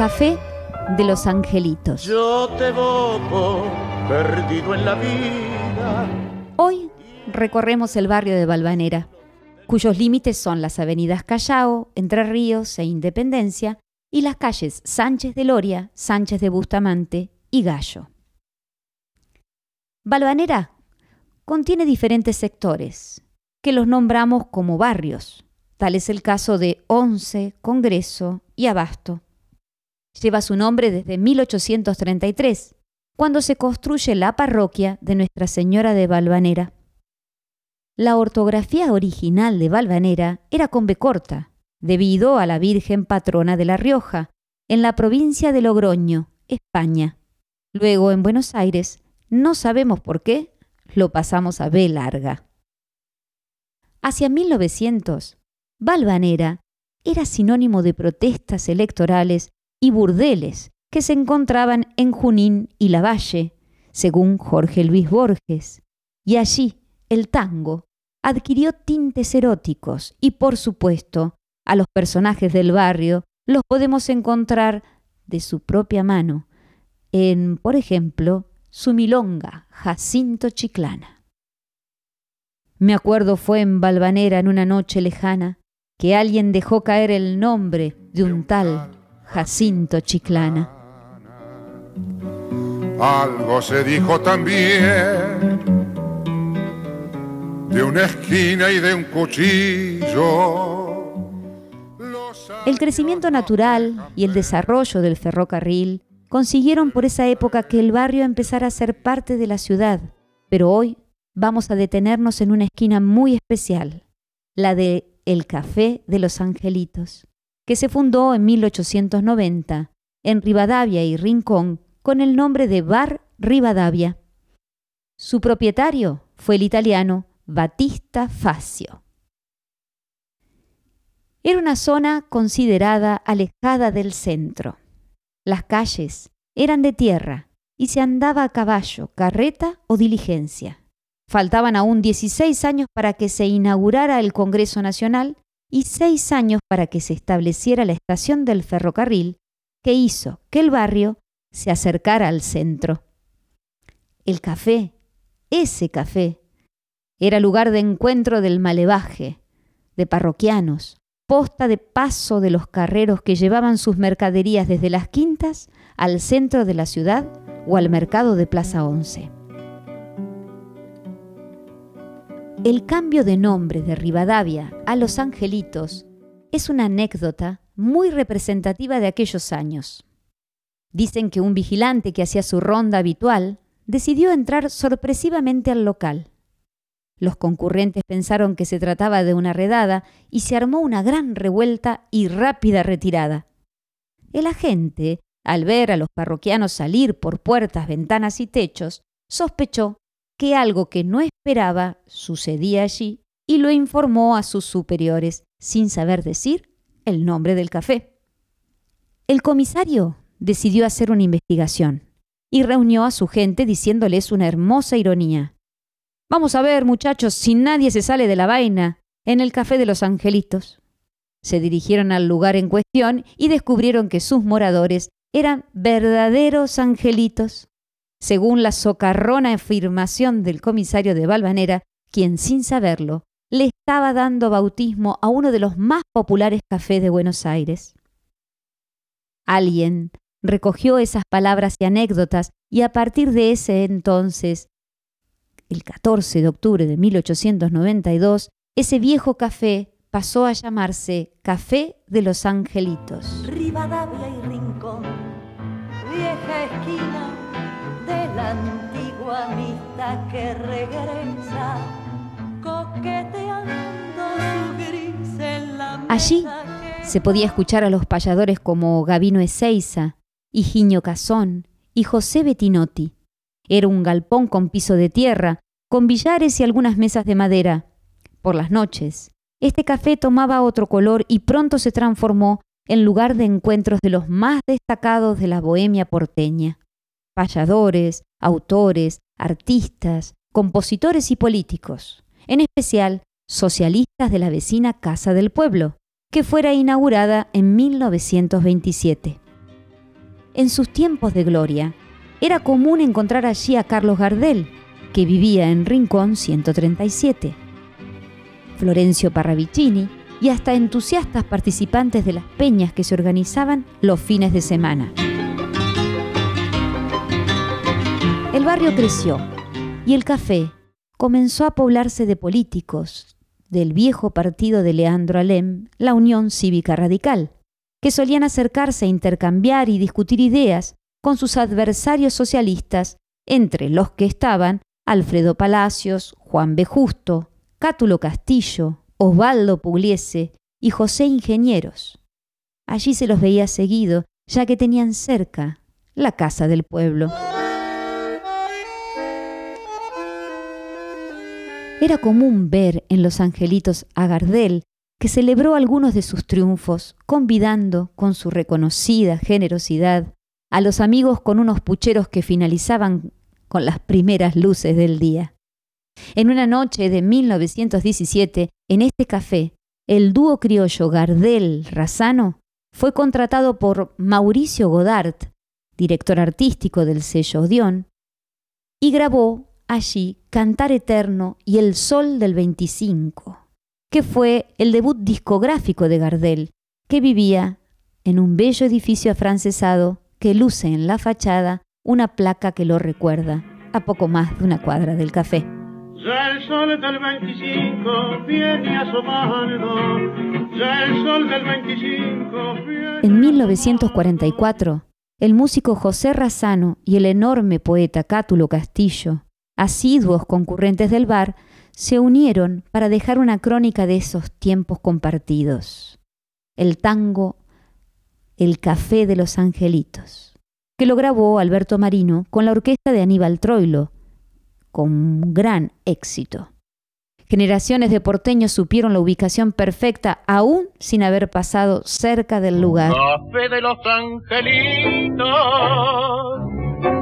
Café de los Angelitos. Yo te voto perdido en la vida. Hoy recorremos el barrio de Balvanera, cuyos límites son las avenidas Callao, Entre Ríos e Independencia y las calles Sánchez de Loria, Sánchez de Bustamante y Gallo. Balvanera contiene diferentes sectores, que los nombramos como barrios. Tal es el caso de Once, Congreso y Abasto. Lleva su nombre desde 1833, cuando se construye la parroquia de Nuestra Señora de Valvanera. La ortografía original de Valvanera era con B corta, debido a la Virgen patrona de La Rioja, en la provincia de Logroño, España. Luego, en Buenos Aires, no sabemos por qué, lo pasamos a B larga. Hacia 1900, Valvanera era sinónimo de protestas electorales y burdeles que se encontraban en Junín y Lavalle, según Jorge Luis Borges. Y allí el tango adquirió tintes eróticos y, por supuesto, a los personajes del barrio los podemos encontrar de su propia mano en, por ejemplo, su milonga Jacinto Chiclana. Me acuerdo fue en Valvanera en una noche lejana que alguien dejó caer el nombre de un tal Jacinto Chiclana. Algo se dijo también de una esquina y de un cuchillo. El crecimiento natural y el desarrollo del ferrocarril consiguieron por esa época que el barrio empezara a ser parte de la ciudad, pero hoy vamos a detenernos en una esquina muy especial, la de El Café de los Angelitos que se fundó en 1890 en Rivadavia y Rincón con el nombre de Bar Rivadavia. Su propietario fue el italiano Battista Facio. Era una zona considerada alejada del centro. Las calles eran de tierra y se andaba a caballo, carreta o diligencia. Faltaban aún 16 años para que se inaugurara el Congreso Nacional y seis años para que se estableciera la estación del ferrocarril que hizo que el barrio se acercara al centro. El café, ese café, era lugar de encuentro del malevaje, de parroquianos, posta de paso de los carreros que llevaban sus mercaderías desde las quintas al centro de la ciudad o al mercado de Plaza Once. El cambio de nombre de Rivadavia a Los Angelitos es una anécdota muy representativa de aquellos años. Dicen que un vigilante que hacía su ronda habitual decidió entrar sorpresivamente al local. Los concurrentes pensaron que se trataba de una redada y se armó una gran revuelta y rápida retirada. El agente, al ver a los parroquianos salir por puertas, ventanas y techos, sospechó que algo que no esperaba sucedía allí y lo informó a sus superiores sin saber decir el nombre del café. El comisario decidió hacer una investigación y reunió a su gente diciéndoles una hermosa ironía. Vamos a ver, muchachos, si nadie se sale de la vaina, en el café de los angelitos. Se dirigieron al lugar en cuestión y descubrieron que sus moradores eran verdaderos angelitos según la socarrona afirmación del comisario de Valvanera, quien sin saberlo le estaba dando bautismo a uno de los más populares cafés de Buenos Aires. Alguien recogió esas palabras y anécdotas y a partir de ese entonces, el 14 de octubre de 1892, ese viejo café pasó a llamarse Café de los Angelitos. Rivadavia y Rincón, vieja esquina la antigua amistad que regresa, coqueteando su gris en la Allí se podía escuchar a los payadores como Gavino Ezeiza, Higinio Cazón y José Bettinotti. Era un galpón con piso de tierra, con billares y algunas mesas de madera. Por las noches, este café tomaba otro color y pronto se transformó en lugar de encuentros de los más destacados de la bohemia porteña payadores, autores, artistas, compositores y políticos, en especial socialistas de la vecina Casa del Pueblo, que fuera inaugurada en 1927. en sus tiempos de gloria, era común encontrar allí a Carlos Gardel, que vivía en Rincón 137. Florencio Parravicini y hasta entusiastas participantes de las peñas que se organizaban los fines de semana. El barrio creció y el café comenzó a poblarse de políticos del viejo partido de Leandro Alem, la Unión Cívica Radical, que solían acercarse a intercambiar y discutir ideas con sus adversarios socialistas, entre los que estaban Alfredo Palacios, Juan B. Justo, Cátulo Castillo, Osvaldo Pugliese y José Ingenieros. Allí se los veía seguido, ya que tenían cerca la casa del pueblo. Era común ver en los angelitos a Gardel, que celebró algunos de sus triunfos, convidando, con su reconocida generosidad, a los amigos con unos pucheros que finalizaban con las primeras luces del día. En una noche de 1917, en este café, el dúo criollo Gardel-Razano fue contratado por Mauricio Godard, director artístico del sello Odeón, y grabó allí Cantar Eterno y El Sol del 25, que fue el debut discográfico de Gardel, que vivía en un bello edificio afrancesado que luce en la fachada una placa que lo recuerda, a poco más de una cuadra del café. Ya el sol del 25 viene asomando, ya el sol del 25 viene En 1944, el músico José Razano y el enorme poeta Cátulo Castillo asiduos concurrentes del bar, se unieron para dejar una crónica de esos tiempos compartidos. El tango El Café de los Angelitos, que lo grabó Alberto Marino con la orquesta de Aníbal Troilo, con gran éxito. Generaciones de porteños supieron la ubicación perfecta aún sin haber pasado cerca del lugar. Café de los angelitos,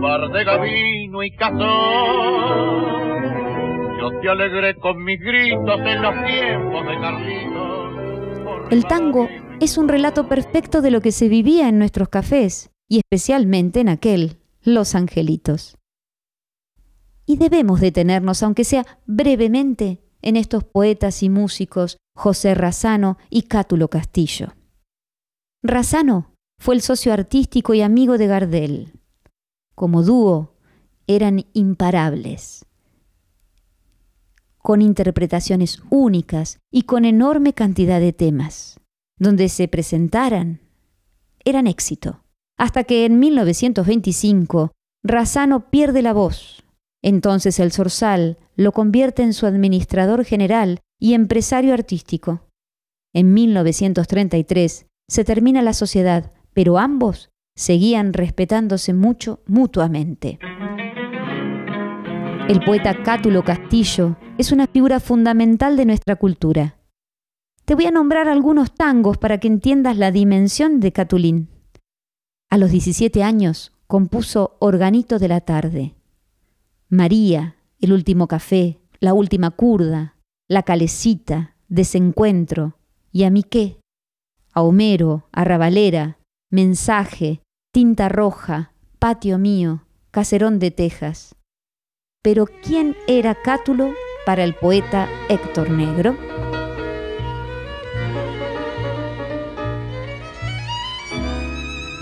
bar de gavino y cazón. Yo te alegré con mis gritos en los tiempos de Carlitos. El tango es un relato perfecto de lo que se vivía en nuestros cafés, y especialmente en aquel, Los Angelitos. Y debemos detenernos, aunque sea brevemente, en estos poetas y músicos José Razano y Cátulo Castillo. Razano fue el socio artístico y amigo de Gardel. Como dúo eran imparables, con interpretaciones únicas y con enorme cantidad de temas. Donde se presentaran, eran éxito. Hasta que en 1925 Razano pierde la voz. Entonces el Zorzal lo convierte en su administrador general y empresario artístico. En 1933 se termina la sociedad, pero ambos seguían respetándose mucho mutuamente. El poeta Cátulo Castillo es una figura fundamental de nuestra cultura. Te voy a nombrar algunos tangos para que entiendas la dimensión de Catulín. A los 17 años compuso Organito de la tarde. María, El último café, La última curda, La calecita, Desencuentro, ¿y a mí qué? A Homero, Arrabalera, Mensaje, Tinta roja, Patio mío, Caserón de Tejas. Pero ¿quién era Cátulo para el poeta Héctor Negro?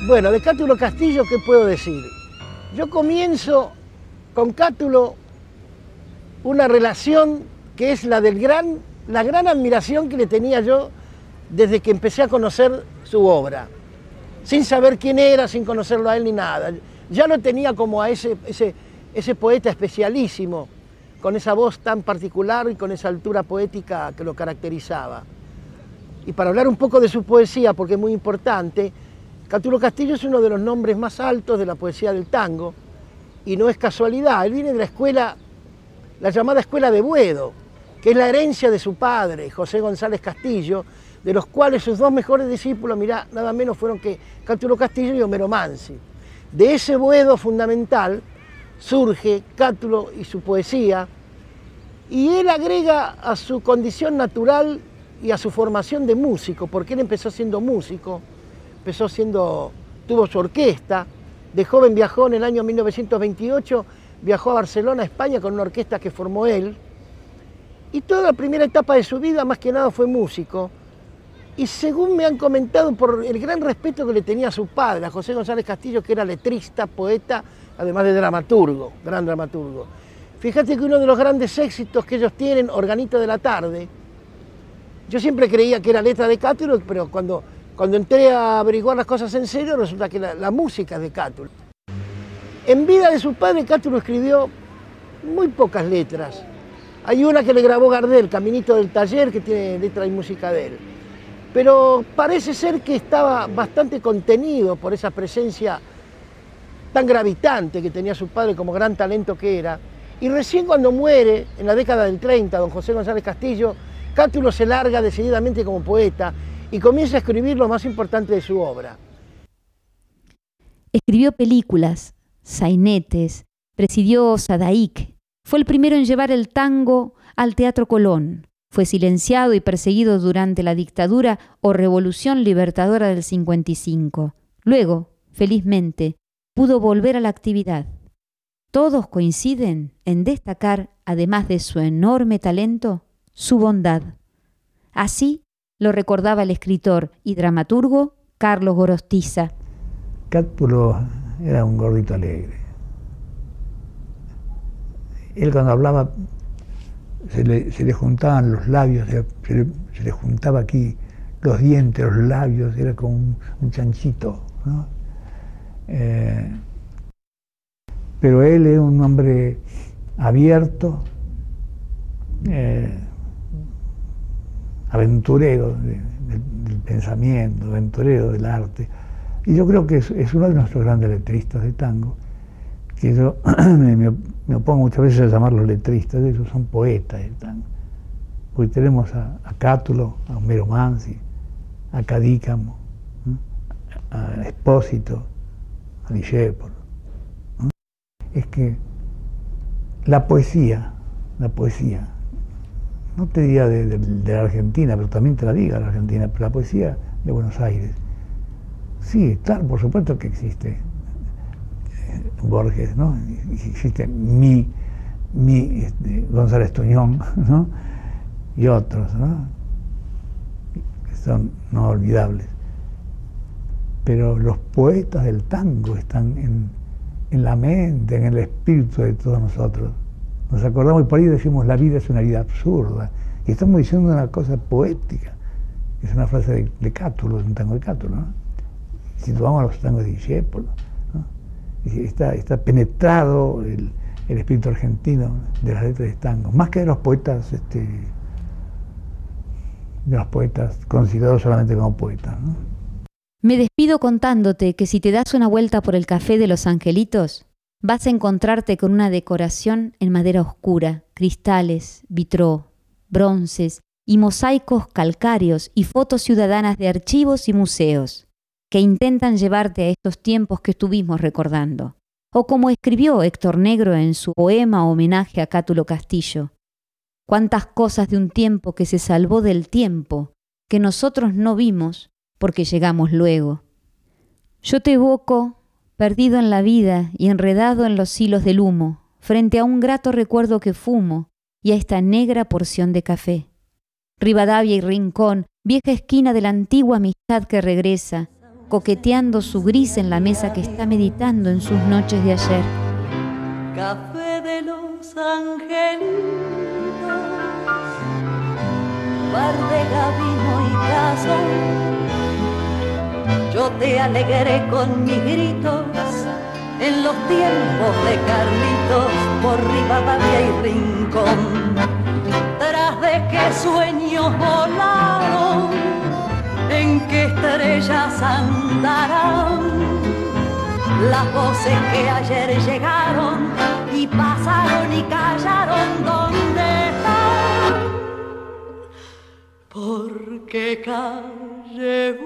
Bueno, de Cátulo Castillo, ¿qué puedo decir? Yo comienzo con Cátulo una relación que es la del gran, la gran admiración que le tenía yo desde que empecé a conocer su obra, sin saber quién era, sin conocerlo a él ni nada. Ya lo tenía como a ese, ese, ese poeta especialísimo, con esa voz tan particular y con esa altura poética que lo caracterizaba. Y para hablar un poco de su poesía, porque es muy importante, Cátulo Castillo es uno de los nombres más altos de la poesía del tango, y no es casualidad, él viene de la escuela, la llamada Escuela de Buedo, que es la herencia de su padre, José González Castillo, de los cuales sus dos mejores discípulos, mirá, nada menos fueron que Cátulo Castillo y Homero Mansi. De ese Buedo fundamental surge Cátulo y su poesía, y él agrega a su condición natural y a su formación de músico, porque él empezó siendo músico, empezó siendo, tuvo su orquesta, De joven viajó en el año 1928, viajó a Barcelona, España, con una orquesta que formó él. Y toda la primera etapa de su vida, más que nada, fue músico. Y según me han comentado, por el gran respeto que le tenía a su padre, a José González Castillo, que era letrista, poeta, además de dramaturgo, gran dramaturgo. Fíjate que uno de los grandes éxitos que ellos tienen, Organito de la Tarde, yo siempre creía que era letra de Cátulo, pero cuando, cuando entré a averiguar las cosas en serio, resulta que la, música es de Cátulo. En vida de su padre, Cátulo escribió muy pocas letras. Hay una que le grabó Gardel, Caminito del Taller, que tiene letra y música de él. Pero parece ser que estaba bastante contenido por esa presencia tan gravitante que tenía su padre como gran talento que era. Y recién cuando muere, en la década del 30, don José González Castillo, Cátulo se larga decididamente como poeta y comienza a escribir lo más importante de su obra. Escribió películas, sainetes, presidió Sadaik, fue el primero en llevar el tango al Teatro Colón. Fue silenciado y perseguido durante la dictadura o revolución libertadora del 55. Luego, felizmente, pudo volver a la actividad. Todos coinciden en destacar, además de su enorme talento, su bondad. Así lo recordaba el escritor y dramaturgo Carlos Gorostiza. Cátulo era un gordito alegre. Él cuando hablaba se le, juntaban los labios, se le, juntaba aquí los dientes, los labios, era como un, chanchito. Eh, pero él es un hombre abierto, eh, aventurero del pensamiento, aventurero del arte. Y yo creo que es, uno de nuestros grandes letristas de tango, que yo me, opongo muchas veces a llamarlos letristas, ellos son poetas de tango. Porque tenemos a, Cátulo, a Homero Mansi, a Cadícamo, a Espósito, a Discépolo es que la poesía, la poesía, no te diría de, la Argentina, pero también te la diga la Argentina, pero la poesía de Buenos Aires, sí, claro, por supuesto que existe eh, Borges, ¿no? Existe mi, mi este, González Tuñón, ¿no? Y otros, ¿no? Que son no olvidables. Pero los poetas del tango están en, en la mente, en el espíritu de todos nosotros. Nos acordamos y por ahí decimos la vida es una vida absurda. Y estamos diciendo una cosa poética. Es una frase de, de Cátulo, de un tango de Cátulo. ¿no? Si tomamos los tangos de Discépolo, está, está penetrado el, espíritu argentino de las letras de tango, más que de los poetas, este, de los poetas considerados solamente como poetas. Me despido contándote que si te das una vuelta por el Café de los Angelitos, vas a encontrarte con una decoración en madera oscura, cristales, vitró, bronces y mosaicos calcáreos y fotos ciudadanas de archivos y museos que intentan llevarte a estos tiempos que estuvimos recordando. O como escribió Héctor Negro en su poema homenaje a Cátulo Castillo, cuántas cosas de un tiempo que se salvó del tiempo, que nosotros no vimos porque llegamos luego. Yo te evoco, perdido en la vida y enredado en los hilos del humo, frente a un grato recuerdo que fumo y a esta negra porción de café. Rivadavia y Rincón, vieja esquina de la antigua amistad que regresa, coqueteando su gris en la mesa que está meditando en sus noches de ayer. Café de los angelitos, bar de gabino y caso yo te alegré con mis gritos en los tiempos de Carlitos por Rivadavia y Rincón. Tras de qué sueños volaron, en qué estrellas andarán las voces que ayer llegaron y pasaron y callaron donde están. Porque calle